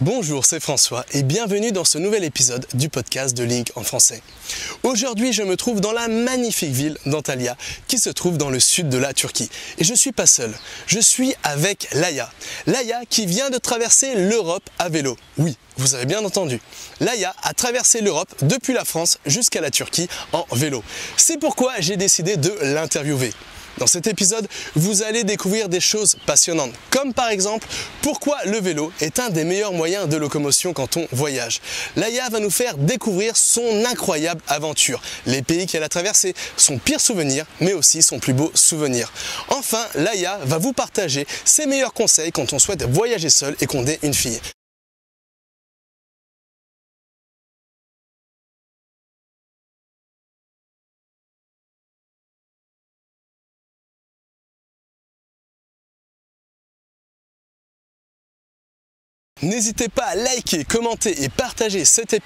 Bonjour, c'est François et bienvenue dans ce nouvel épisode du podcast de Link en français. Aujourd'hui, je me trouve dans la magnifique ville d'Antalya qui se trouve dans le sud de la Turquie. Et je suis pas seul, je suis avec Laïa. Laïa qui vient de traverser l'Europe à vélo. Oui, vous avez bien entendu. Laïa a traversé l'Europe depuis la France jusqu'à la Turquie en vélo. C'est pourquoi j'ai décidé de l'interviewer. Dans cet épisode, vous allez découvrir des choses passionnantes, comme par exemple pourquoi le vélo est un des meilleurs moyens de locomotion quand on voyage. Laïa va nous faire découvrir son incroyable aventure, les pays qu'elle a traversés, son pire souvenir, mais aussi son plus beau souvenir. Enfin, Laïa va vous partager ses meilleurs conseils quand on souhaite voyager seul et qu'on ait une fille. N'hésitez pas à liker, commenter et partager cet épisode